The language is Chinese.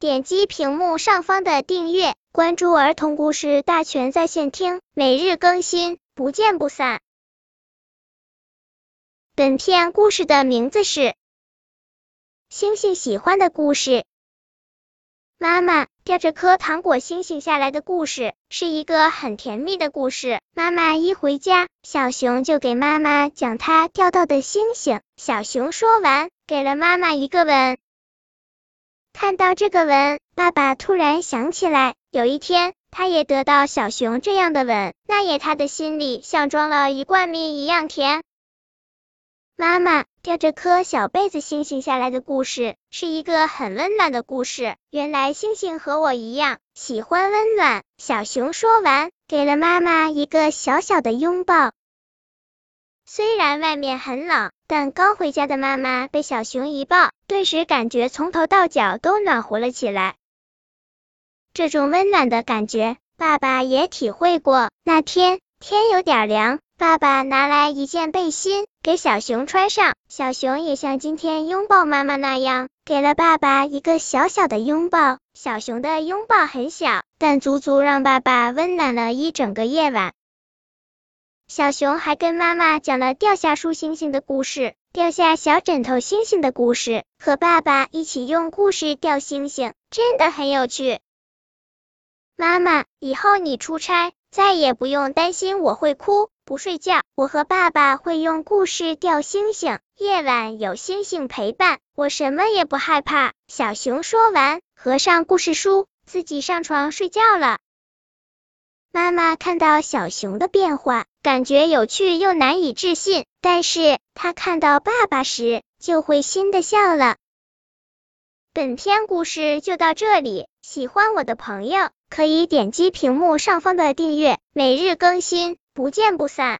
点击屏幕上方的订阅，关注儿童故事大全在线听，每日更新，不见不散。本片故事的名字是《星星喜欢的故事》。妈妈掉着颗糖果星星下来的故事，是一个很甜蜜的故事。妈妈一回家，小熊就给妈妈讲它掉到的星星。小熊说完，给了妈妈一个吻。看到这个吻，爸爸突然想起来，有一天他也得到小熊这样的吻，那夜他的心里像装了一罐蜜一样甜。妈妈掉着颗小被子星星下来的故事，是一个很温暖的故事。原来星星和我一样喜欢温暖。小熊说完，给了妈妈一个小小的拥抱。虽然外面很冷，但刚回家的妈妈被小熊一抱，顿时感觉从头到脚都暖和了起来。这种温暖的感觉，爸爸也体会过。那天天有点凉。爸爸拿来一件背心给小熊穿上，小熊也像今天拥抱妈妈那样，给了爸爸一个小小的拥抱。小熊的拥抱很小，但足足让爸爸温暖了一整个夜晚。小熊还跟妈妈讲了掉下树星星的故事，掉下小枕头星星的故事，和爸爸一起用故事掉星星，真的很有趣。妈妈，以后你出差再也不用担心我会哭。不睡觉，我和爸爸会用故事掉星星。夜晚有星星陪伴，我什么也不害怕。小熊说完，合上故事书，自己上床睡觉了。妈妈看到小熊的变化，感觉有趣又难以置信。但是她看到爸爸时，就会心的笑了。本篇故事就到这里，喜欢我的朋友可以点击屏幕上方的订阅，每日更新。不见不散。